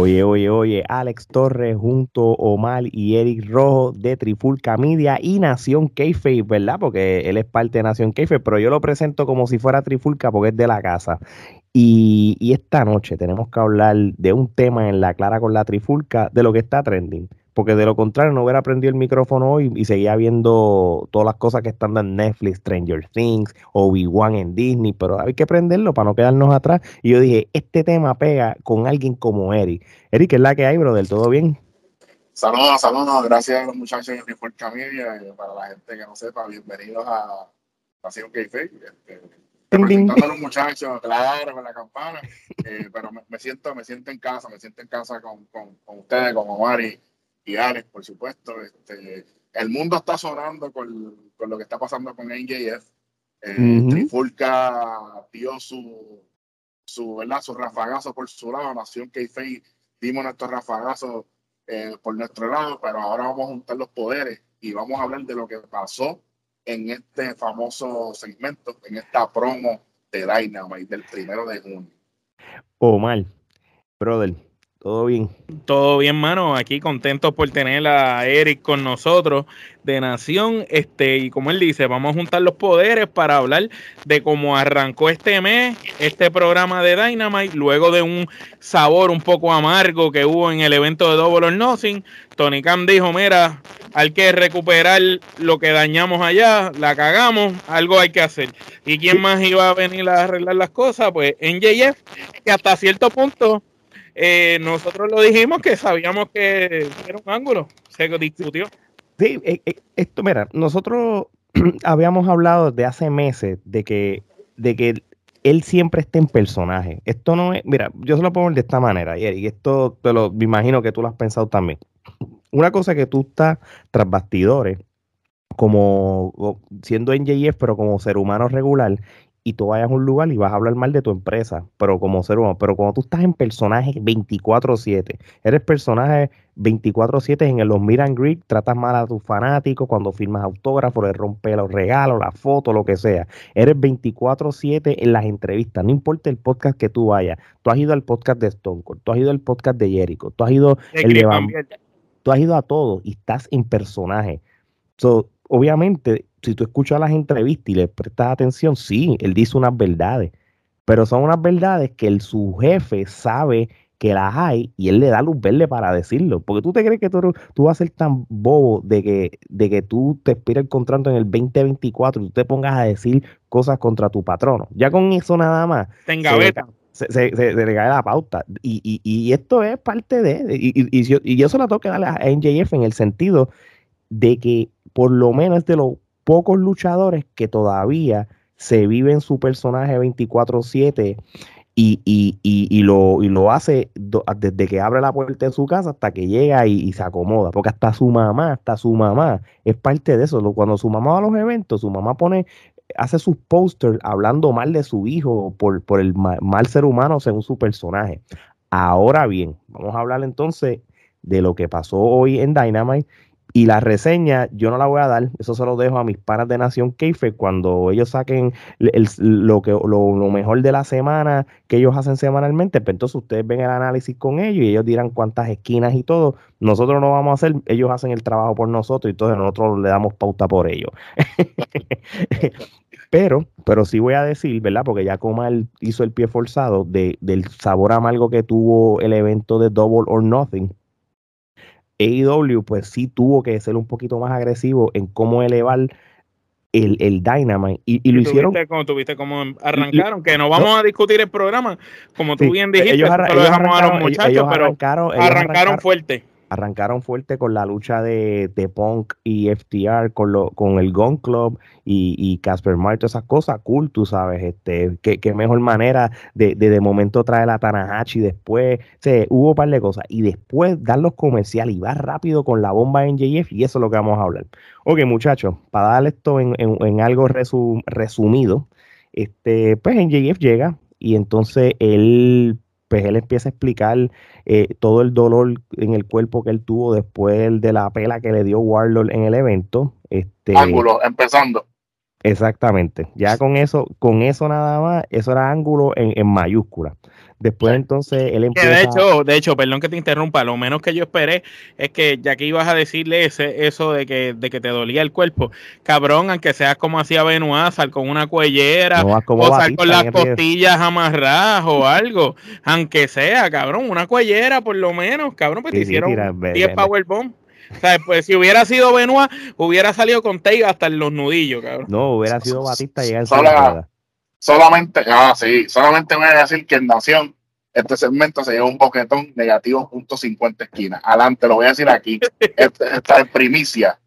Oye, oye, oye, Alex Torres junto a Omar y Eric Rojo de Trifulca Media y Nación Keife, ¿verdad? Porque él es parte de Nación Keife, pero yo lo presento como si fuera Trifulca porque es de la casa. Y, y, esta noche tenemos que hablar de un tema en la clara con la Trifulca, de lo que está trending porque de lo contrario no hubiera prendido el micrófono hoy y seguía viendo todas las cosas que están en Netflix, Stranger Things, Obi-Wan en Disney, pero hay que prenderlo para no quedarnos atrás. Y yo dije, este tema pega con alguien como Eric. Eric, ¿qué es la que hay, brother? ¿Todo bien? Saludos, saludos, gracias a los muchachos de Media y para la gente que no sepa, bienvenidos a Nación k este, representando a los muchachos, claro, con la campana, eh, pero me, siento, me siento en casa, me siento en casa con, con, con ustedes, con Omar y, por supuesto. Este, el mundo está sonando con, con lo que está pasando con NJF. Eh, Trifulca dio su, su, ¿verdad? su rafagazo por su lado, Nación k dimos nuestro rafagazo eh, por nuestro lado, pero ahora vamos a juntar los poderes y vamos a hablar de lo que pasó en este famoso segmento, en esta promo de Dynamite del primero de junio. Omar, brother, ¿Todo bien? Todo bien, mano. Aquí contentos por tener a Eric con nosotros de Nación. Este, y como él dice, vamos a juntar los poderes para hablar de cómo arrancó este mes, este programa de Dynamite, luego de un sabor un poco amargo que hubo en el evento de Double or Nothing. Tony Khan dijo: Mira, hay que recuperar lo que dañamos allá, la cagamos, algo hay que hacer. ¿Y quién más iba a venir a arreglar las cosas? Pues NJF, que hasta cierto punto eh, nosotros lo dijimos que sabíamos que era un ángulo, se discutió. Sí, eh, eh, esto, mira, nosotros habíamos hablado de hace meses de que, de que él siempre está en personaje. Esto no es, mira, yo se lo pongo de esta manera, y esto me imagino que tú lo has pensado también. Una cosa que tú estás tras bastidores, como siendo NJF, pero como ser humano regular, y tú vayas a un lugar y vas a hablar mal de tu empresa, pero como ser humano. Pero cuando tú estás en personaje 24-7, eres personaje 24-7 en el los Miran Greek, tratas mal a tus fanáticos cuando firmas autógrafos, le rompes los regalos, la foto, lo que sea. Eres 24-7 en las entrevistas, no importa el podcast que tú vayas. Tú has ido al podcast de Stone Cold, tú has ido al podcast de Jericho, tú has ido, el tú has ido a todo y estás en personaje. So, obviamente, si tú escuchas las entrevistas y le prestas atención, sí, él dice unas verdades, pero son unas verdades que el, su jefe sabe que las hay y él le da luz verde para decirlo. Porque tú te crees que tú, tú vas a ser tan bobo de que, de que tú te expires el contrato en el 2024 y tú te pongas a decir cosas contra tu patrono. Ya con eso nada más. Tenga se, se, se, le cae la pauta. Y, y, y, esto es parte de. Y, y, y yo se la tengo que darle a NJF en el sentido de que por lo menos de los pocos luchadores que todavía se viven su personaje 24/7 y, y, y, lo, y lo hace desde que abre la puerta de su casa hasta que llega y, se acomoda, porque hasta su mamá, hasta su mamá es parte de eso. Cuando su mamá va a los eventos, su mamá pone, hace sus posters hablando mal de su hijo por, por el mal ser humano según su personaje. Ahora bien, vamos a hablar entonces de lo que pasó hoy en Dynamite y la reseña yo no la voy a dar, eso se lo dejo a mis panas de Nación Keife cuando ellos saquen lo, que, lo, mejor de la semana que ellos hacen semanalmente, pues entonces ustedes ven el análisis con ellos y ellos dirán cuántas esquinas y todo. Nosotros no vamos a hacer, ellos hacen el trabajo por nosotros y entonces nosotros le damos pauta por ellos. pero, pero sí voy a decir, ¿verdad? Porque ya él hizo el pie forzado de, del sabor amargo que tuvo el evento de Double or Nothing AEW pues sí tuvo que ser un poquito más agresivo en cómo elevar el, el Dynamite y, lo hicieron como tuviste como arrancaron que no vamos a discutir el programa como tú bien dijiste ellos, dejamos a los muchachos pero arrancaron fuerte arrancaron fuerte con la lucha de, de Punk y FTR, con, lo, con el Gun Club y Casper y esas cosas, cool, tú sabes, este, qué, mejor manera de, de, momento traer a Tanahashi después, o hubo un par de cosas, y después dar los comerciales y va rápido con la bomba en JF, y eso es lo que vamos a hablar. Ok, muchachos, para darle esto en, en, algo resumido, este, pues en JF llega y entonces él pues él empieza a explicar eh, todo el dolor en el cuerpo que él tuvo después de la pela que le dio Warlord en el evento. Este, ángulo, empezando. Exactamente. Ya con eso, con eso nada más, eso era ángulo en, en mayúscula. Después entonces él empieza... de hecho, de hecho, perdón que te interrumpa, lo menos que yo esperé es que ya que ibas a decirle ese, eso de que, de que te dolía el cuerpo, cabrón, aunque seas como hacía Benoit, sal con una cuellera, o sal con las costillas amarradas o algo, aunque sea, cabrón, una cuellera por lo menos, cabrón, pues te hicieron 10 powerbomb. O sea, pues si hubiera sido Benoit, hubiera salido con Teiga hasta en los nudillos, cabrón. No, hubiera sido Batista y solamente, ah, sí, solamente voy a decir que en Nación este segmento se lleva un boquetón negativo punto 50 esquinas. Adelante, lo voy a decir aquí. Esta es primicia.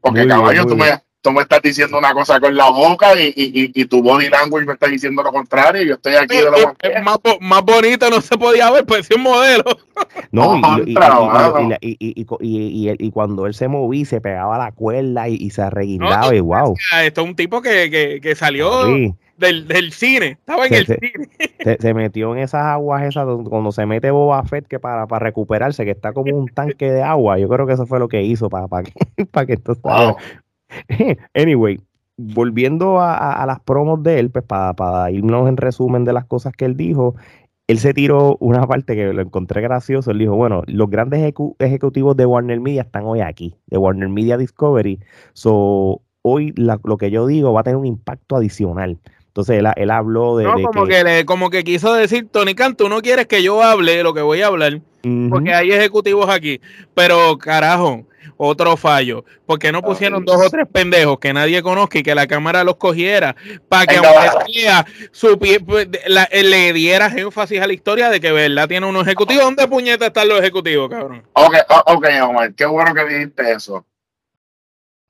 Porque caballo, tú me, tú me, estás diciendo una cosa con la boca y, y, y, tu body language me está diciendo lo contrario. Yo estoy aquí de lo más, más bonito no se podía ver, pues un modelo. No, y, cuando él se movía, se pegaba la cuerda y, se arreguindaba y wow. Esto es un tipo que, que, que salió del, del cine. Estaba en el cine. Se, metió en esas aguas esas cuando se mete Boba Fett que para, para recuperarse, que está como un tanque de agua. Yo creo que eso fue lo que hizo para, para, que, para que esto Anyway, volviendo a, las promos de él, pues para, para irnos en resumen de las cosas que él dijo, él se tiró una parte que lo encontré gracioso. Él dijo, bueno, los grandes ejecutivos de Warner Media están hoy aquí, de Warner Media Discovery. So, hoy lo que yo digo va a tener un impacto adicional. Entonces él, habló de. No, como que, como que quiso decir, Tony Khan, tú no quieres que yo hable de lo que voy a hablar, porque hay ejecutivos aquí. Pero carajo, otro fallo. porque no pusieron dos o tres pendejos que nadie conozca y que la cámara los cogiera para que aunque pues, le diera énfasis a la historia de que verdad tiene unos ejecutivos? ¿Dónde puñeta están los ejecutivos, cabrón? Ok, ok, Omar, qué bueno que dijiste eso.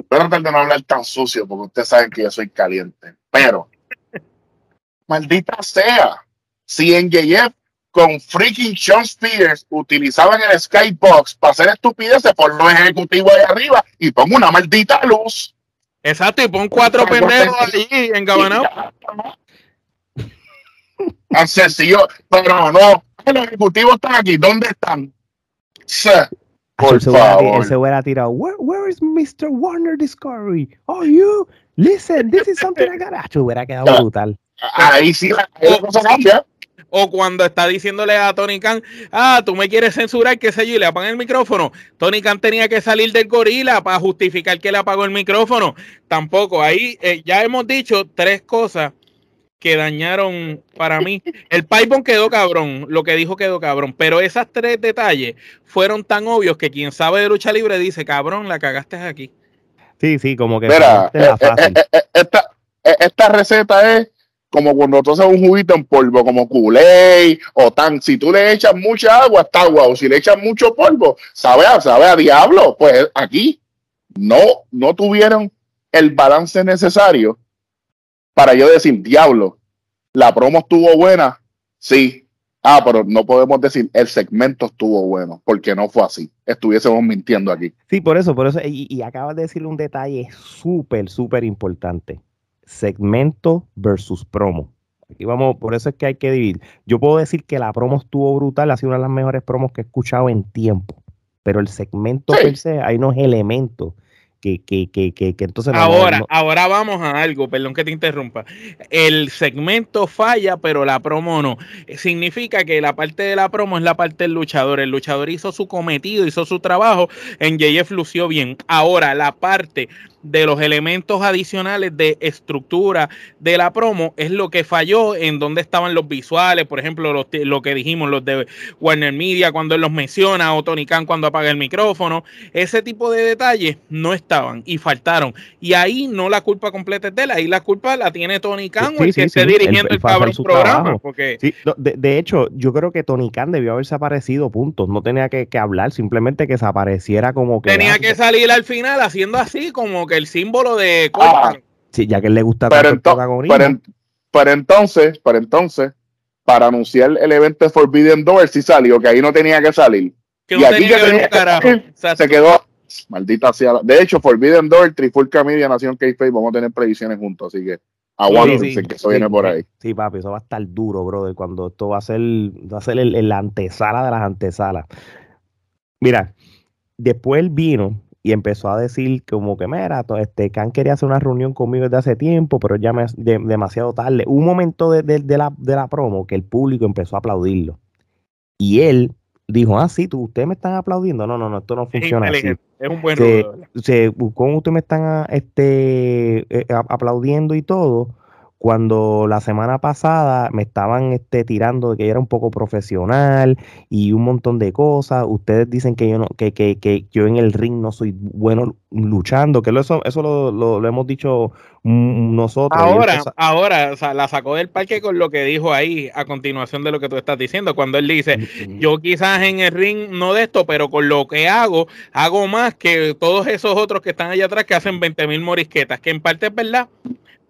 Pero tratar de no hablar tan sucio porque ustedes saben que yo soy caliente. Pero Maldita sea. Si en JF con freaking Sean Spears utilizaban el Skybox para hacer estupideces, por los ejecutivos ahí arriba y pongo una maldita luz. Exacto, y pon cuatro pendejos allí engabanado. Tan sencillo, pero no, los ejecutivos están aquí, ¿dónde están? por favor. Él se hubiera tirado, where, where is Mr. Warner Discovery? Oh, you, listen, this is something I got. Ah, hubiera quedado brutal. Ahí sí la, cosa cambia. O cuando está diciéndole a Tony Khan, ah, tú me quieres censurar, qué sé yo, y le apagan el micrófono. Tony Khan tenía que salir del gorila para justificar que le apagó el micrófono. Tampoco. Ahí eh, ya hemos dicho tres cosas que dañaron para mí. El Python quedó cabrón, lo que dijo quedó cabrón, pero esas tres detalles fueron tan obvios que quien sabe de lucha libre dice, cabrón, la cagaste aquí. Sí, sí, como que... Mira, eh, eh, esta, esta receta es como cuando tú haces un juguito en polvo, como Kool-Aid o tan. Si tú le echas mucha agua, está agua. Si le echas mucho polvo, sabe a, sabe a diablo. Pues aquí no, no tuvieron el balance necesario para yo decir, diablo, la promo estuvo buena. Sí. Ah, pero no podemos decir el segmento estuvo bueno, porque no fue así. Estuviésemos mintiendo aquí. Sí, por eso, por eso. Y, y acabas de decir un detalle súper, súper importante segmento versus promo. Aquí vamos, por eso es que hay que dividir. Yo puedo decir que la promo estuvo brutal, ha sido una de las mejores promos que he escuchado en tiempo, pero el segmento per se, hay unos elementos que, que, que, que, entonces... Ahora, ahora vamos a algo, perdón que te interrumpa. El segmento falla, pero la promo no. Significa que la parte de la promo es la parte del luchador. El luchador hizo su cometido, hizo su trabajo, en JF lució bien. Ahora, la parte de los elementos adicionales de estructura de la promo es lo que falló en donde estaban los visuales, por ejemplo, lo que dijimos, los de Warner Media cuando él los menciona, o Tony Khan cuando apaga el micrófono, ese tipo de detalles no estaban y faltaron. Y ahí no la culpa completa es de él, ahí la culpa la tiene Tony Khan o el que esté dirigiendo el, programa. Porque... De, hecho, yo creo que Tony Khan debió haberse aparecido, puntos, no tenía que, hablar, simplemente que se apareciera como que... Tenía que salir al final haciendo así como que el símbolo de ah, sí, ya que él le gusta pero, para, entonces, para entonces, para anunciar el evento de Forbidden Door, si salió, que ahí no tenía que salir. y aquí que, tenía se quedó maldita sea. De hecho, Forbidden Door, Trifulca Media, Nación k vamos a tener previsiones juntos, así que aguántense que eso viene por ahí. Sí, papi, eso va a estar duro, brother, cuando esto va a ser, va a ser el, el antesala de las antesalas. Mira, después él vino y empezó a decir como que, mira, este, Khan quería hacer una reunión conmigo desde hace tiempo, pero ya me, demasiado tarde. un momento de, la, de la promo que el público empezó a aplaudirlo. Y él dijo, ah, sí, tú, ustedes me están aplaudiendo. No, no, no, esto no funciona así. Es un buen se, se, ¿Cómo ustedes me están este, eh, aplaudiendo y todo? Cuando la semana pasada me estaban este, tirando de que yo era un poco profesional y un montón de cosas. Ustedes dicen que yo no, que, que, que yo en el ring no soy bueno luchando, que eso, eso lo, lo, hemos dicho nosotros. Ahora, ahora, o sea, la sacó del parque con lo que dijo ahí a continuación de lo que tú estás diciendo, cuando él dice, yo quizás en el ring no de esto, pero con lo que hago, hago más que todos esos otros que están allá atrás que hacen 20 mil morisquetas, que en parte es verdad,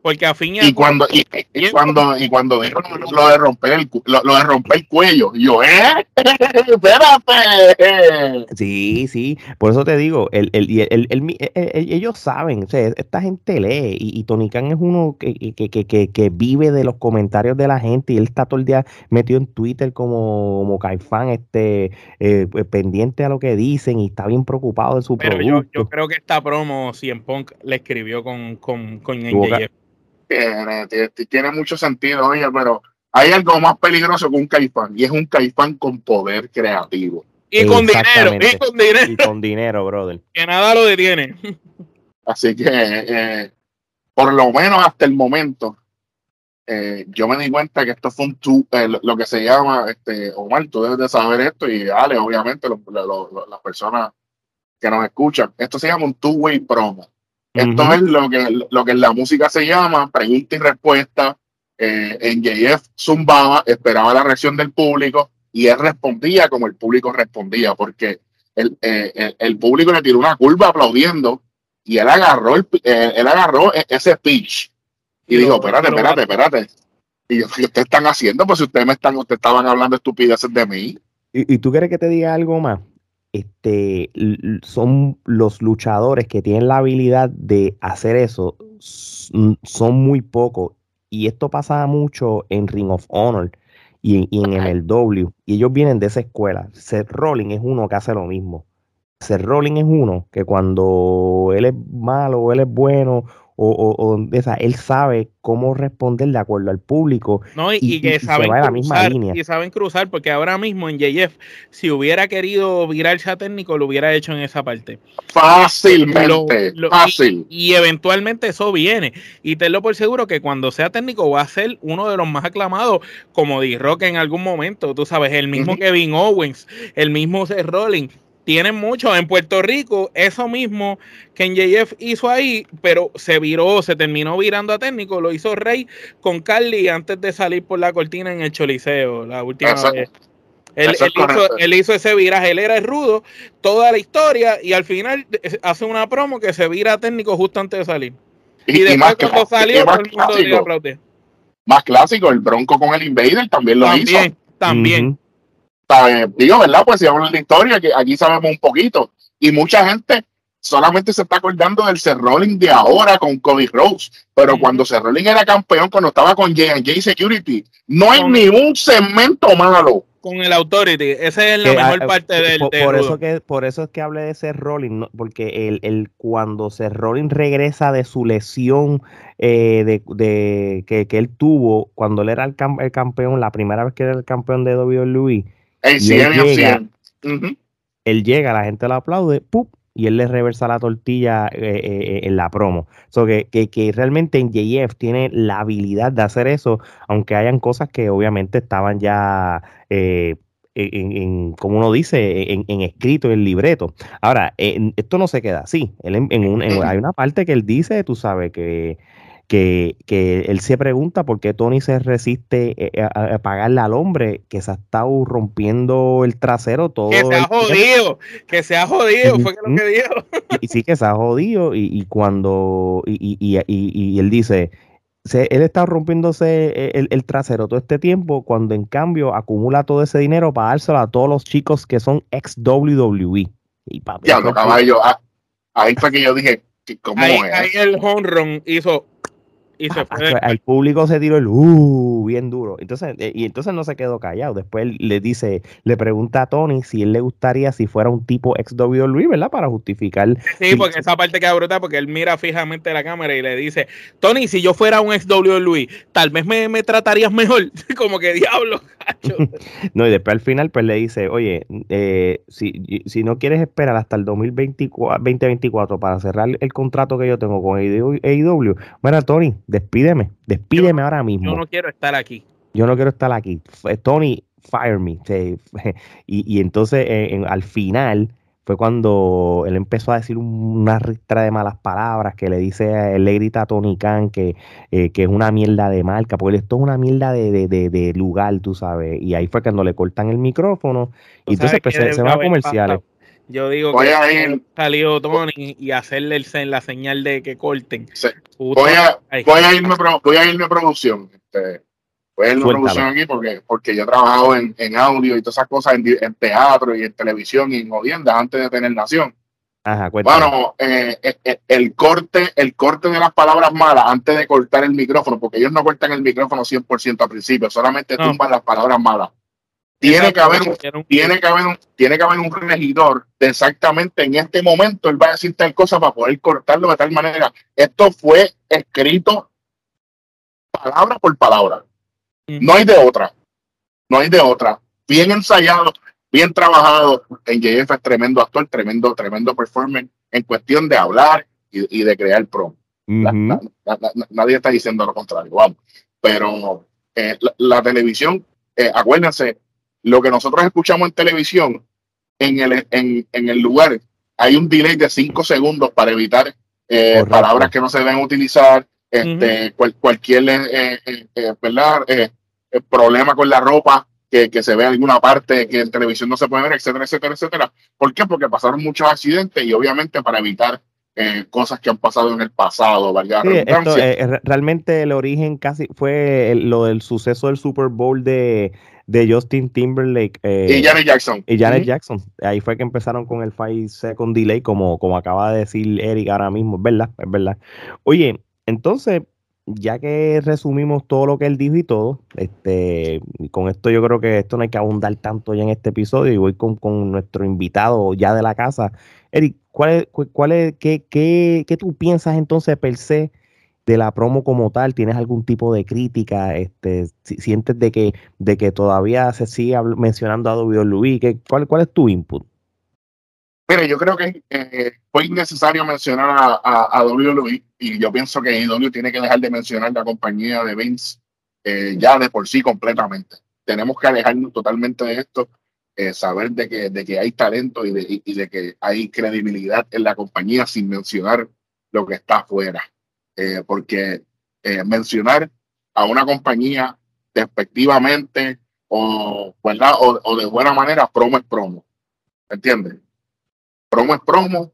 porque a fin y, cuando y, cuando y cuando dijo lo, de romper el lo, de romper el cuello, yo eh espérate. Sí, sí, por eso te digo, el, el, el, ellos saben, o sea, esta gente lee y, Tony Khan es uno que, que, que, que, vive de los comentarios de la gente y él está todo el día metido en Twitter como, como Caifán, este eh, pues, pendiente a lo que dicen y está bien preocupado de su Pero producto. Yo, yo creo que esta promo Cien Punk le escribió con, con, con tiene, mucho sentido, oye, pero hay algo más peligroso que un caifán y es un caifán con poder creativo. Y con dinero, y con dinero. Y con dinero, brother. Que nada lo detiene. Así que, eh, por lo menos hasta el momento, eh, yo me di cuenta que esto fue un eh, lo que se llama, este, Omar, tú debes de saber esto y Ale, obviamente, las personas que nos escuchan, esto se llama un two-way promo. Esto es lo que, lo que en la música se llama pregunta y respuesta. Eh, en JF zumbaba, esperaba la reacción del público y él respondía como el público respondía, porque el, eh, el, público le tiró una curva aplaudiendo y él agarró, el, eh, él agarró e, ese pitch y dijo, espérate, espérate, espérate. Y yo, ¿qué ustedes están haciendo? Pues si ustedes me están, ustedes estaban hablando estupideces de mí. ¿Y, ¿Y, tú quieres que te diga algo más? Este, son los luchadores que tienen la habilidad de hacer eso, son muy pocos. Y esto pasa mucho en Ring of Honor y, en el W. Y ellos vienen de esa escuela. Seth Rollins es uno que hace lo mismo. Seth Rollins es uno que cuando él es malo o él es bueno o, o, esa, él sabe cómo responder de acuerdo al público no, y, que saben la misma línea. Y saben cruzar, porque ahora mismo en JF, si hubiera querido virarse a técnico, lo hubiera hecho en esa parte. Fácilmente, fácil. Y, eventualmente eso viene. Y tenlo por seguro que cuando sea técnico va a ser uno de los más aclamados, como D-Rock en algún momento, tú sabes, el mismo Kevin Owens, el mismo Seth Rollins tienen mucho en Puerto Rico, eso mismo que en JF hizo ahí, pero se viró, se terminó virando a técnico, lo hizo Rey con Carly antes de salir por la cortina en el Choliseo, la última vez. Él, hizo, ese viraje, él era el rudo, toda la historia, y al final hace una promo que se vira a técnico justo antes de salir. Y, después cuando salió, todo el mundo le Más clásico, el Bronco con el Invader también lo hizo. También, también. Digo, ¿verdad? Pues si hablamos de la historia, que aquí sabemos un poquito. Y mucha gente solamente se está acordando del Rolling de ahora con Cody Rose. Pero cuando Rolling era campeón, cuando estaba con J&J Security, no hay ningún segmento malo. Con el Authority, esa es la mejor parte del por, eso que Por eso es que hablé de Seth Rolling, porque el, el, cuando Seth Rolling regresa de su lesión eh, de, que, que, él tuvo, cuando él era el, el, campeón, la primera vez que era el campeón de WWE, él llega, él llega, la gente lo aplaude, y él le reversa la tortilla eh, eh, eh, en la promo. So que, que, realmente en JF tiene la habilidad de hacer eso, aunque hayan cosas que obviamente estaban ya, en, como uno dice, en, escrito, en libreto. Ahora, esto no se queda así. hay una parte que él dice, tú sabes, que que, que, él se pregunta por qué Tony se resiste eh, eh, a, pagarle al hombre que se ha estado rompiendo el trasero todo. Que se ha jodido, que se ha jodido, fue lo que dijo. Y, sí que se ha jodido y, cuando, y, él dice, él está rompiéndose e, el, trasero todo este tiempo cuando en cambio acumula todo ese dinero para dárselo a todos los chicos que son ex WWE. Y ya, no, caballo, ah, ahí fue que yo dije, ¿cómo ahí, ahí el home run hizo y se fue. El público se tiró el uh, bien duro. Entonces, eh, y entonces no se quedó callado. Después le dice, le pregunta a Tony si él le gustaría si fuera un tipo ex WWE, ¿verdad? Para justificar. Sí, porque esa parte queda brutal porque él mira fijamente la cámara y le dice, Tony, si yo fuera un ex WWE, tal vez me, me tratarías mejor. Como que diablo, no, y después al final pues le dice, oye, eh, si, si no quieres esperar hasta el 2024, 2024 para cerrar el contrato que yo tengo con AEW, bueno, Tony, despídeme, despídeme ahora mismo. Yo no quiero estar aquí. Yo no quiero estar aquí. Tony, fire me. Y, entonces eh, al final fue cuando él empezó a decir una ristra de malas palabras, que le dice, él le grita a Tony Khan que, eh, que es una mierda de marca, porque esto es una mierda de, lugar, tú sabes. Y ahí fue cuando le cortan el micrófono. Y entonces pues, se, van a comerciales. Yo digo voy que a ir, salió Tony y hacerle el, la señal de que corten. Voy, a, voy, a irme, voy a irme a producción. Este, voy a irme a producción aquí porque, porque yo he trabajado en, en audio y todas esas cosas en, teatro y en televisión y en audiencias antes de tener Nación. Ajá, bueno, eh, eh, eh, el corte, el corte de las palabras malas antes de cortar el micrófono, porque ellos no cortan el micrófono 100% al principio, solamente tumban las palabras malas tiene que, haber un, tiene, que haber un, tiene que haber un regidor de exactamente en este momento él va a decir tal cosa para poder cortarlo de tal manera. Esto fue escrito palabra por palabra. No hay de otra. No hay de otra. Bien ensayado, bien trabajado. En JF es tremendo actor, tremendo, tremendo performance en cuestión de hablar y, de crear pro. nadie está diciendo lo contrario, vamos. Pero eh, la, televisión, eh, acuérdense, lo que nosotros escuchamos en televisión, en el, en, en el lugar, hay un delay de cinco segundos para evitar eh, palabras que no se deben utilizar, este, cualquier eh, eh, ¿verdad? problema con la ropa que, que, se ve en alguna parte que en televisión no se puede ver, etcétera, etcétera, etcétera. ¿Por qué? Porque pasaron muchos accidentes y obviamente para evitar cosas que han pasado en el pasado, realmente el origen casi fue lo del suceso del Super Bowl de, de Justin Timberlake eh, y Janet Jackson. Y Janet Jackson. Ahí fue que empezaron con el 5 second delay, como, como acaba de decir Eric ahora mismo, es verdad, es verdad. Oye, entonces, ya que resumimos todo lo que él dijo y todo, este, con esto yo creo que esto no hay que abundar tanto ya en este episodio y voy con, con nuestro invitado ya de la casa. Eric, ¿cuál es, cuál es, qué, qué, qué tú piensas entonces per se de la promo como tal? ¿Tienes algún tipo de crítica? Este, ¿Sientes de que, de que todavía se sigue mencionando a WWE? ¿Qué, cuál, ¿Cuál es tu input? Mire, yo creo que eh, fue innecesario mencionar a, a, WWE y yo pienso que WWE tiene que dejar de mencionar la compañía de Vince eh, ya de por sí completamente. Tenemos que alejarnos totalmente de esto, eh, saber de que, de que hay talento y de, y de que hay credibilidad en la compañía sin mencionar lo que está afuera. Eh, porque eh, mencionar a una compañía despectivamente o, ¿verdad? O, de buena manera, promo es promo. ¿Entiendes? Promo es promo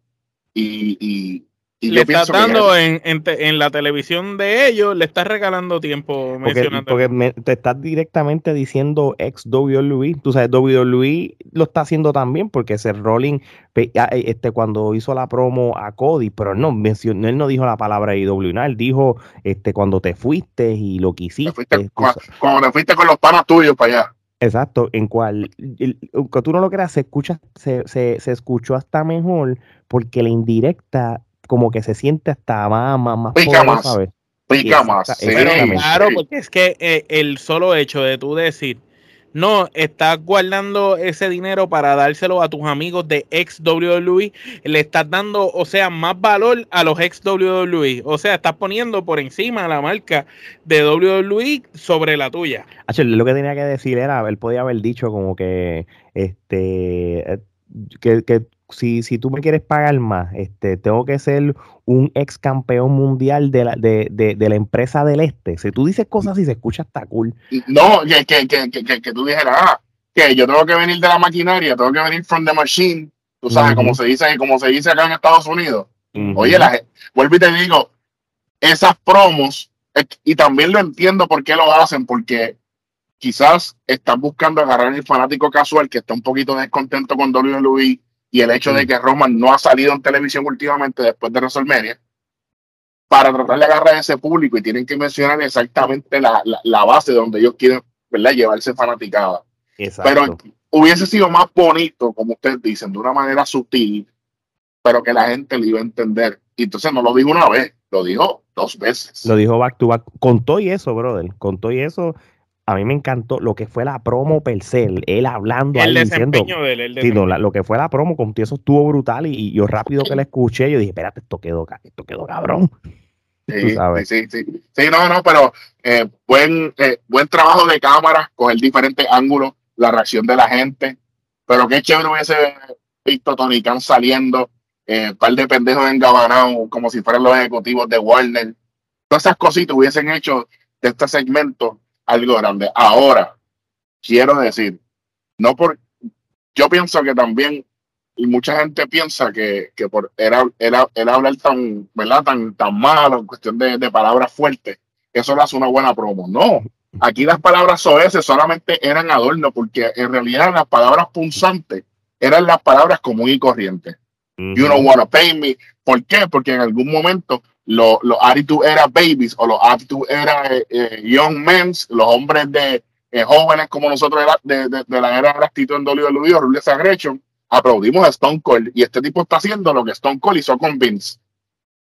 y, le estás dando en, en, la televisión de ellos, le estás regalando tiempo mencionando. Porque te estás directamente diciendo ex WWE. Tú sabes, WWE lo está haciendo también porque ese Rolling, eh, este, cuando hizo la promo a Cody, pero no mencionó, él no dijo la palabra IW, él dijo este, cuando te fuiste y lo que hiciste. cuando, te fuiste con los panas tuyos para allá. Exacto, en cual, que tú no lo creas, se escucha, se, se, se escuchó hasta mejor porque la indirecta como que se siente hasta más, más, más Pica más. ¿sabes? Pica más. claro, porque es que eh, el solo hecho de tú decir, no, estás guardando ese dinero para dárselo a tus amigos de ex WWE, le estás dando, o sea, más valor a los ex WWE. O sea, estás poniendo por encima la marca de WWE sobre la tuya. lo que tenía que decir era, él podía haber dicho como que, este, eh, que, que si, si tú me quieres pagar más, este, tengo que ser un ex campeón mundial de la, de, de, la empresa del este. Si tú dices cosas y se escucha hasta cool. No, que, que, que, que, tú dijeras, ah, que yo tengo que venir de la maquinaria, tengo que venir from the machine, tú sabes, como se dice, como se dice acá en Estados Unidos. Oye, la, vuelvo y te digo, esas promos, y también lo entiendo por qué lo hacen, porque quizás están buscando agarrar el fanático casual que está un poquito descontento con WWE y el hecho de que Roman no ha salido en televisión últimamente después de WrestleMania, para tratar de agarrar a ese público y tienen que mencionar exactamente la, la, base donde ellos quieren ¿verdad? llevarse fanaticada. Pero hubiese sido más bonito, como ustedes dicen, de una manera sutil, pero que la gente lo iba a entender. Y entonces no lo dijo una vez, lo dijo dos veces. Lo dijo back to back. Con todo y eso, brother. Con todo y eso, a mí me encantó lo que fue la promo per se, él hablando el ahí diciendo, de él, lo que fue la promo con eso estuvo brutal y, yo rápido que la escuché, yo dije, espérate, esto quedó, esto quedó cabrón. Sí, sí, sí, sí, no, no, pero eh, buen, eh, buen trabajo de cámara, el diferentes ángulos, la reacción de la gente, pero qué chévere hubiese visto a Tony Khan saliendo, eh, un par de pendejos engabanados como si fueran los ejecutivos de Warner, todas esas cositas hubiesen hecho de este segmento algo grande. Ahora, quiero decir, no por, yo pienso que también, y mucha gente piensa que, que por era, era, era hablar tan, ¿verdad? Tan, tan malo en cuestión de, de palabras fuertes, eso le hace una buena promo. No, aquí las palabras soeces solamente eran adorno, porque en realidad las palabras punzantes eran las palabras común y corrientes. You don't wanna pay me. ¿Por qué? Porque en algún momento los lo attitude era babies o los attitude era eh, eh, young men, los hombres de eh, jóvenes como nosotros de, de, de, la era de actitud en WWE, Ruthless Aggression, aplaudimos a Stone Cold y este tipo está haciendo lo que Stone Cold hizo con Vince.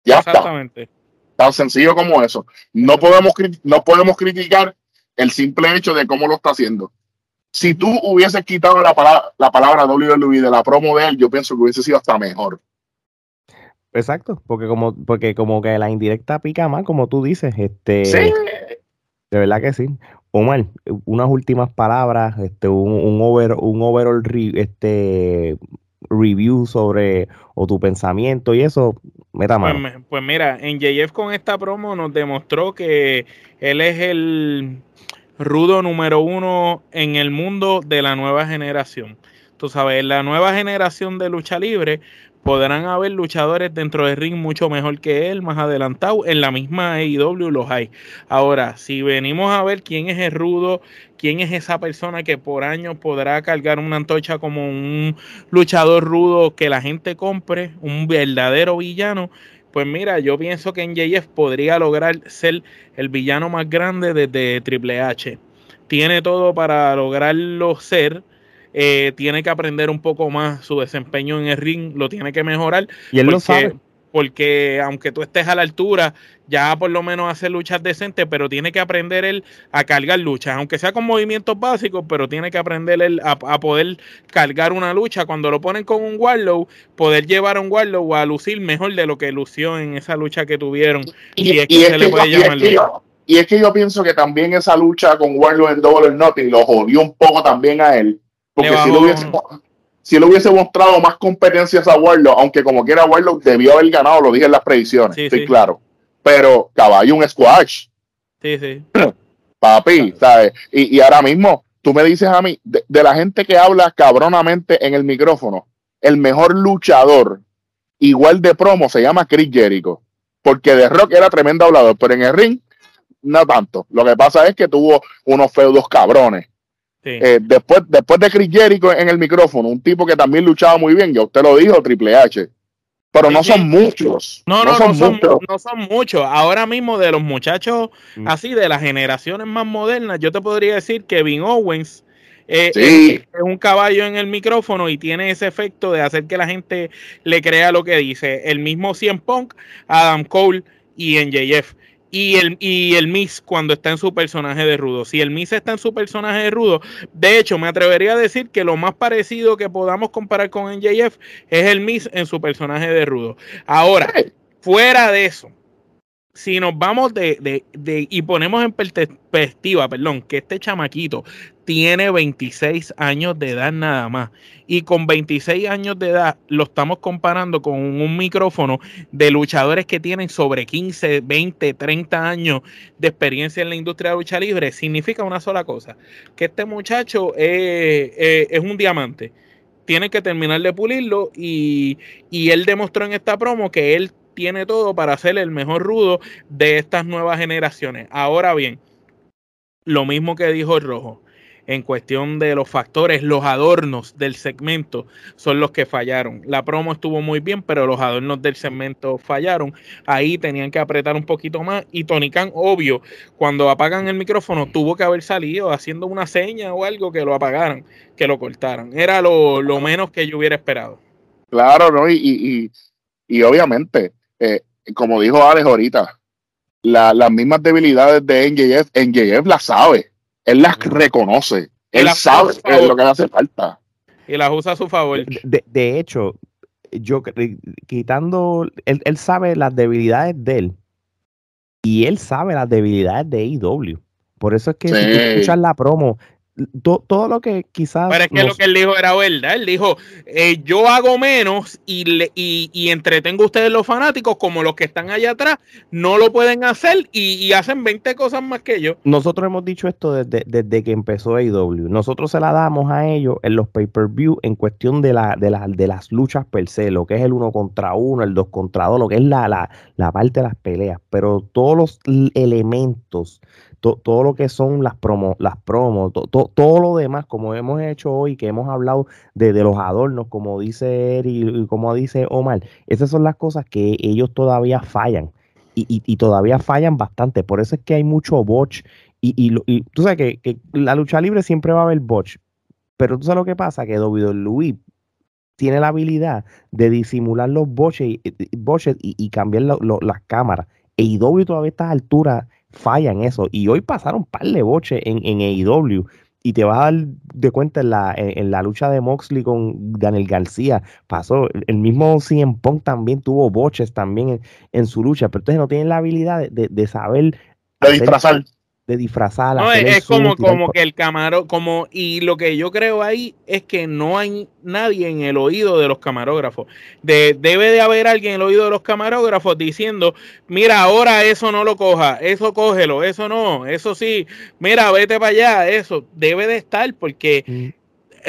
Ya Exactamente. está. Tan sencillo como eso. No podemos, no podemos criticar el simple hecho de cómo lo está haciendo. Si tú hubieses quitado la palabra, la palabra WWE de la promo de él, yo pienso que hubiese sido hasta mejor. Exacto, porque como, porque como que la indirecta pica más, como tú dices, este sí. de verdad que sí. Omar, unas últimas palabras, este, un, un over, un overall este review sobre o tu pensamiento y eso, meta pues, pues, mira, en JF con esta promo nos demostró que él es el rudo número uno en el mundo de la nueva generación. Tú sabes, la nueva generación de lucha libre podrán haber luchadores dentro del ring mucho mejor que él, más adelantado. En la misma AEW los hay. Ahora, si venimos a ver quién es el rudo, quién es esa persona que por años podrá cargar una antorcha como un luchador rudo que la gente compre, un verdadero villano. Pues mira, yo pienso que en JF podría lograr ser el villano más grande desde Triple H. Tiene todo para lograrlo ser eh, tiene que aprender un poco más su desempeño en el ring, lo tiene que mejorar. Y él lo sabe. Porque aunque tú estés a la altura, ya por lo menos hace luchas decentes, pero tiene que aprender él a cargar luchas, aunque sea con movimientos básicos, pero tiene que aprender él a, poder cargar una lucha. Cuando lo ponen con un Warlow, poder llevar a un Warlow a lucir mejor de lo que lució en esa lucha que tuvieron. Y, es que se le puede llamar. Y es que yo pienso que también esa lucha con Warlow en Double or Nothing lo jodió un poco también a él, porque si lo, hubiese, si lo hubiese mostrado más competencias a Warlock, aunque como quiera Warlock debió haber ganado, lo dije en las predicciones, sí, claro. Pero caballo, un squash. Sí, sí. Papi, ¿sabes? Y, ahora mismo, tú me dices a mí, de, la gente que habla cabronamente en el micrófono, el mejor luchador, igual de promo, se llama Chris Jericho. Porque de rock era tremendo hablador, pero en el ring, no tanto. Lo que pasa es que tuvo unos feudos cabrones eh, después, después de Chris Jericho en el micrófono, un tipo que también luchaba muy bien, ya usted lo dijo, Triple H. Pero no son muchos. No, no, no, son, muchos. no son muchos. Ahora mismo de los muchachos mm. así, de las generaciones más modernas, yo te podría decir que Vin Owens eh, es, un caballo en el micrófono y tiene ese efecto de hacer que la gente le crea lo que dice. El mismo CM Punk, Adam Cole y NJF y el, y el Miss cuando está en su personaje de rudo. Si el Miss está en su personaje de rudo, de hecho, me atrevería a decir que lo más parecido que podamos comparar con NJF es el Miss en su personaje de rudo. Ahora, fuera de eso, si nos vamos de, de, de, y ponemos en perspectiva, perdón, que este chamaquito tiene 26 años de edad nada más. Y con 26 años de edad lo estamos comparando con un micrófono de luchadores que tienen sobre 15, 20, 30 años de experiencia en la industria de lucha libre. Significa una sola cosa, que este muchacho es un diamante. Tiene que terminar de pulirlo y, y él demostró en esta promo que él tiene todo para ser el mejor rudo de estas nuevas generaciones. Ahora bien, lo mismo que dijo el Rojo, en cuestión de los factores, los adornos del segmento son los que fallaron. La promo estuvo muy bien, pero los adornos del segmento fallaron. Ahí tenían que apretar un poquito más y Tony Khan, obvio, cuando apagan el micrófono tuvo que haber salido haciendo una seña o algo que lo apagaran, que lo cortaran. Era lo, menos que yo hubiera esperado. Claro, ¿no? Y, y, obviamente, eh, como dijo Alex ahorita, las mismas debilidades de NJF, NJF las sabe él las reconoce. Él sabe lo que le hace falta. Y las usa a su favor. De, hecho, yo quitando, él, sabe las debilidades de él. Y él sabe las debilidades de IW. Por eso es que si tú escuchas la promo, todo lo que quizás. Pero es que lo que él dijo era verdad. Él dijo: eh, Yo hago menos y, le, y, entretengo a ustedes los fanáticos, como los que están allá atrás, no lo pueden hacer y, hacen 20 cosas más que yo. Nosotros hemos dicho esto desde, desde que empezó AEW. Nosotros se la damos a ellos en los pay-per-view en cuestión de, la, de, de las luchas per se, lo que es el uno contra uno, el dos contra dos, lo que es la, la, la parte de las peleas. Pero todos los elementos todo lo que son las promos, las promos, todo lo demás, como hemos hecho hoy, que hemos hablado de, los adornos, como dice Eri y como dice Omar, esas son las cosas que ellos todavía fallan. Y, todavía fallan bastante. Por eso es que hay mucho botch. Y, y, tú sabes que, la lucha libre siempre va a haber botch. Pero tú sabes lo que pasa, que Luis tiene la habilidad de disimular los botches, y, y, cambiar las cámaras. E W todavía está a altura falla en eso. Y hoy pasaron par de boches en, en AEW. Y te vas a dar de cuenta en la, en, la lucha de Moxley con Daniel García. Pasó. El mismo CM Punk también tuvo boches también en, su lucha. Pero entonces no tienen la habilidad de, de, saber. Disfrazar de disfrazar. No, es, como, como que el camarón, como, y lo que yo creo ahí es que no hay nadie en el oído de los camarógrafos. De, debe de haber alguien en el oído de los camarógrafos diciendo, mira, ahora eso no lo coja, eso cógelo, eso no, eso sí, mira, vete para allá, eso debe de estar porque... Mm.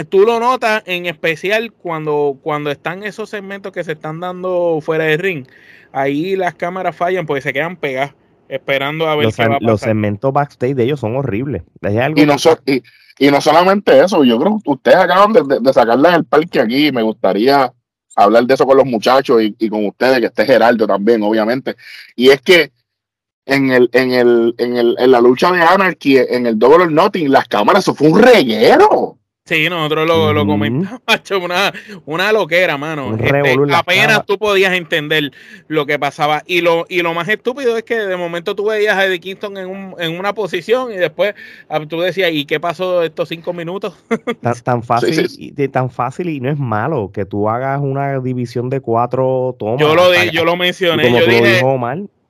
Tú lo notas en especial cuando, cuando están esos segmentos que se están dando fuera del ring. Ahí las cámaras fallan porque se quedan pegadas esperando a ver los, qué va a pasar. Los segmentos backstage de ellos son horribles. y, no y, no solamente eso, yo creo que ustedes acaban de, de, sacarla del parque aquí. Me gustaría hablar de eso con los muchachos y, con ustedes, que esté Gerardo también, obviamente. Y es que en el, en el, en el, en la lucha de Anarchy, en el Double or Nothing, las cámaras, eso fue un reguero. Sí, nosotros lo, lo comentamos, una, una loquera, mano. Este, apenas tú podías entender lo que pasaba. Y lo, y lo más estúpido es que de momento tú veías a Eddie Kingston en, un, en una posición y después ah, tú decías, ¿y qué pasó estos cinco minutos? Tan, tan fácil, Y, tan fácil y no es malo que tú hagas una división de cuatro tomas. Yo lo, di, yo lo mencioné, yo dije,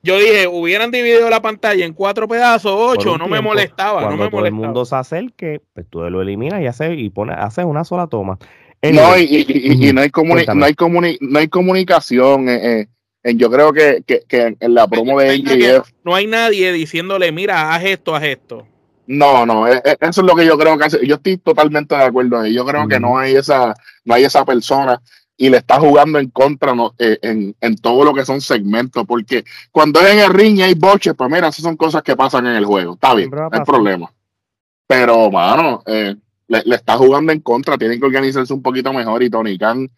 yo dije, hubieran dividido la pantalla en cuatro pedazos, ocho, no me molestaba. Cuando no me todo el mundo se acerque, pues tú lo eliminas y haces, y pone, haces una sola toma. no, y, y, no, hay no, hay no hay comunicación. Eh, eh, yo creo que, que, que, en la promo de NJF. No hay nadie diciéndole, mira, haz esto, haz esto. No, no, eh, eso es lo que yo creo que hace. Yo estoy totalmente de acuerdo ahí. Yo creo que no hay esa, no hay esa persona y le está jugando en contra eh, en, todo lo que son segmentos, porque cuando es en el ring y hay boches, pues mira, esas son cosas que pasan en el juego, está bien, no hay problema. Pero, mano, eh, le, está jugando en contra, tienen que organizarse un poquito mejor y Tony Khan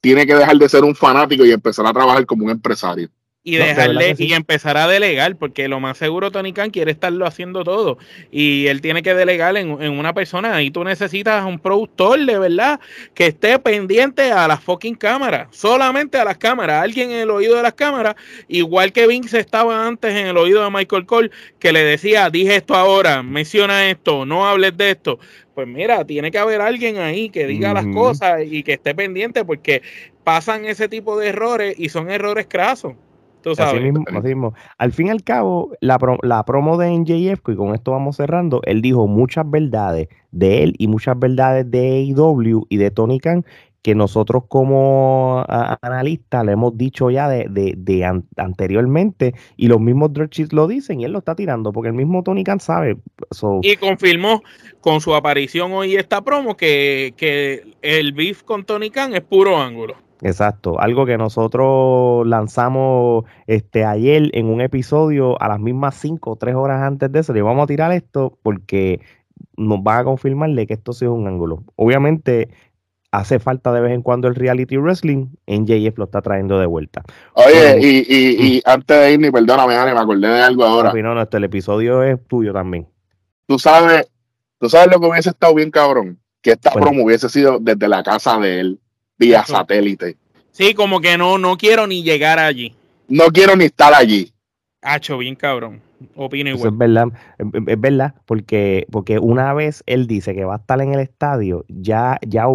tiene que dejar de ser un fanático y empezar a trabajar como un empresario y dejarle y empezar a delegar, porque lo más seguro Tony Khan quiere estarlo haciendo todo y él tiene que delegar en, una persona y tú necesitas un productor de verdad que esté pendiente a las fucking cámaras, solamente a las cámaras, alguien en el oído de las cámaras, igual que Vince estaba antes en el oído de Michael Cole que le decía, dije esto ahora, menciona esto, no hables de esto. Pues mira, tiene que haber alguien ahí que diga las cosas y que esté pendiente porque pasan ese tipo de errores y son errores crasos. Al fin y al cabo, la, la promo de NJF, y con esto vamos cerrando, él dijo muchas verdades de él y muchas verdades de AEW y de Tony Khan que nosotros como analistas le hemos dicho ya de, anteriormente y los mismos Dredges lo dicen y él lo está tirando porque el mismo Tony Khan sabe. Y confirmó con su aparición hoy esta promo que, que el beef con Tony Khan es puro ángulo. Exacto, algo que nosotros lanzamos este ayer en un episodio a las mismas 5 o 3 horas antes de eso. Le vamos a tirar esto porque nos van a confirmar de que esto sea un ángulo. Obviamente hace falta de vez en cuando el reality wrestling, NJF lo está trayendo de vuelta. Oye, y, y, y, antes de irme, perdóname, me acordé de algo ahora. No, no, este, el episodio es tuyo también. Tú sabes, tú sabes lo que hubiese estado bien cabrón, que esta promo hubiese sido desde la casa de él, vía satélite. Sí, como que no, no quiero ni llegar allí. No quiero ni estar allí. Hacho, bien cabrón. Opino igual. es verdad, es verdad, porque, porque una vez él dice que va a estar en el estadio, ya, ya,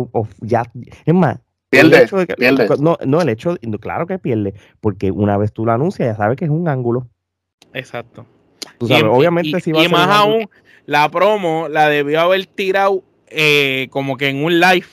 ya, es más, pierde, No, no, el hecho, claro que pierde, porque una vez tú lo anuncias, ya sabes que es un ángulo. Exacto. obviamente si va y más aún, la promo la debió haber tirado eh, como que en un live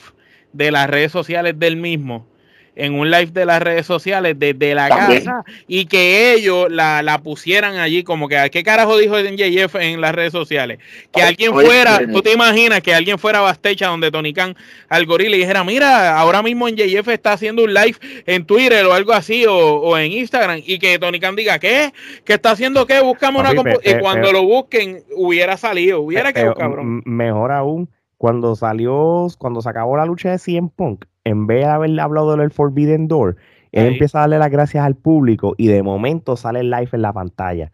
de las redes sociales del mismo en un live de las redes sociales desde la casa y que ellos la, la, pusieran allí como que ¿qué carajo dijo NJF en las redes sociales? Que alguien fuera, tú te imaginas que alguien fuera a Bastecha donde Tony Khan al gorila y dijera, mira, ahora mismo NJF está haciendo un live en Twitter o algo así o, en Instagram y que Tony Khan diga, ¿qué? ¿Qué está haciendo qué? Buscamos una y cuando lo busquen hubiera salido, hubiera que cabrón. Mejor aún cuando salió, cuando se acabó la lucha de CM Punk, en vez de haber hablado del Forbidden Door, él empieza a darle las gracias al público y de momento sale el live en la pantalla.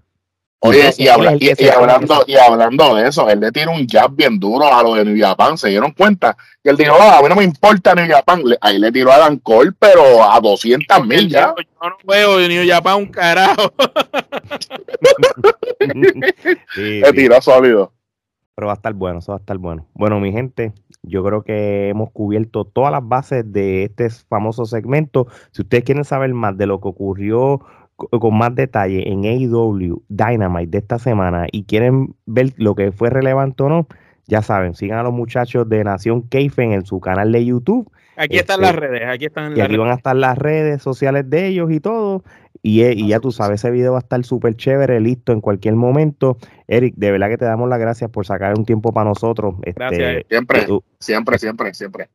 Oye, y, hablando, y, hablando de eso, él le tiene un jab bien duro a lo de New Japan. Se dieron cuenta que él dijo, ah, a mí no me importa New Japan. ahí le tiró a Dan Cole, pero a 200 mil ya. Yo no veo de New Japan un carajo. le tiró sólido. Pero va a estar bueno, eso va a estar bueno. Bueno, mi gente, yo creo que hemos cubierto todas las bases de este famoso segmento. Si ustedes quieren saber más de lo que ocurrió con más detalle en AEW Dynamite de esta semana y quieren ver lo que fue relevante o no, ya saben, sigan a los muchachos de Nación Keifen en su canal de YouTube. Aquí están las este, redes, aquí están y aquí van a estar las redes sociales de ellos y todo. Y, ya tú sabes, ese video va a estar súper chévere, listo en cualquier momento. Eric, de verdad que te damos las gracias por sacar un tiempo para nosotros. Este, siempre, siempre, siempre, siempre.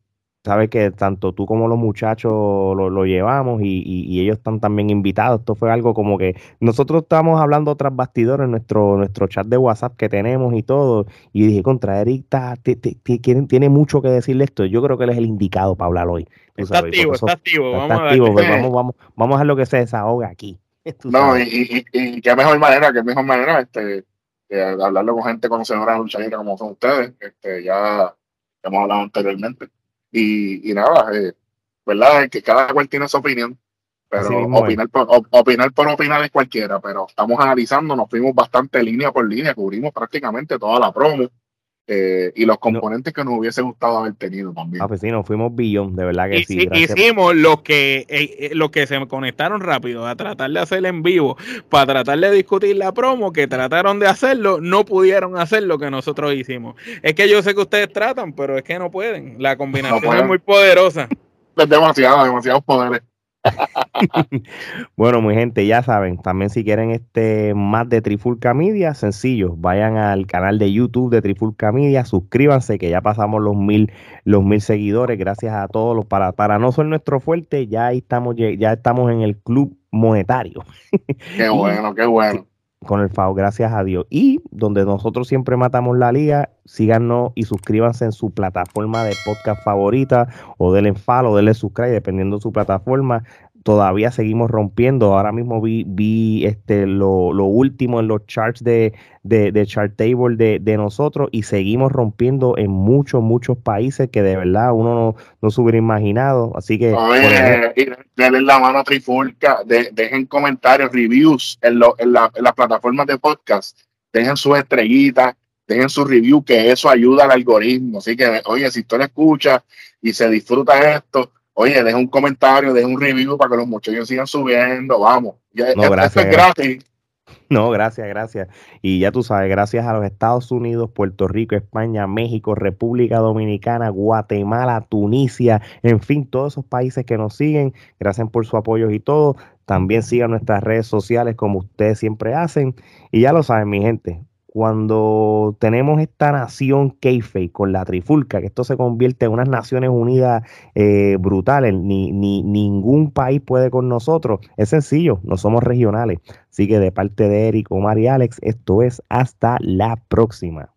Sabes que tanto tú como los muchachos lo, llevamos y, ellos están también invitados. Esto fue algo como que nosotros estábamos hablando tras bastidores en nuestro, nuestro chat de WhatsApp que tenemos y todo. Y dije, contra Eric tiene mucho que decirle esto. Yo creo que él es el indicado para hablar hoy. Está activo, está activo. vamos, a pues vamos, vamos, vamos a lo que se desahoga aquí. No, y, y, qué mejor manera, qué mejor manera este, de hablarlo con gente conocedora de lucha como son ustedes. Este, ya hemos hablado anteriormente. Y, y nada, eh, ¿verdad? Que cada cual tiene su opinión, pero opinar por, opinar por opinar es cualquiera, pero estamos analizando, nos fuimos bastante línea por línea, cubrimos prácticamente toda la promo. Eh, y los componentes que nos hubiese gustado haber tenido también. Ah, pues sí, nos fuimos billón, de verdad que sí. Hicimos los que, eh, los que se conectaron rápido a tratar de hacer en vivo, para tratar de discutir la promo, que trataron de hacerlo, no pudieron hacer lo que nosotros hicimos. Es que yo sé que ustedes tratan, pero es que no pueden. La combinación es muy poderosa. Es demasiado, demasiados poderes. bueno, mi gente, ya saben, también si quieren este más de Trifulca Media, sencillo, vayan al canal de YouTube de Trifulca Media, suscríbanse que ya pasamos los mil, los mil seguidores, gracias a todos los, para, para no ser nuestro fuerte, ya estamos, ya estamos en el club monetario. Qué bueno, qué bueno con el FAO, gracias a Dios. Y donde nosotros siempre matamos la liga, síganos y suscríbanse en su plataforma de podcast favorita o denle follow denle subscribe, dependiendo de su plataforma todavía seguimos rompiendo. Ahora mismo vi, vi este, lo, lo último en los charts de, de, chart table de, de, nosotros y seguimos rompiendo en muchos, muchos países que de verdad uno no, no se hubiera imaginado. Así que... denle la mano a Trifulca, dejen comentarios, reviews en, lo, en, la, en las plataformas de podcast, dejen sus estrellitas, dejen su review, que eso ayuda al algoritmo. Así que, oye, si tú lo escuchas y se disfruta esto, Oye, deja un comentario, deja un review para que los muchachos sigan subiendo. Vamos. Ya, no, gracias, es gratis. No, gracias, gracias. Y ya tú sabes, gracias a los Estados Unidos, Puerto Rico, España, México, República Dominicana, Guatemala, Tunisia, en fin, todos esos países que nos siguen, gracias por su apoyo y todo. También sigan nuestras redes sociales como ustedes siempre hacen. Y ya lo saben, mi gente, cuando tenemos esta nación Keife con la trifulca, que esto se convierte en unas Naciones Unidas eh, brutales, ni, ni, ningún país puede con nosotros, es sencillo, no somos regionales. Así que de parte de Eric, Omar y Alex, esto es hasta la próxima.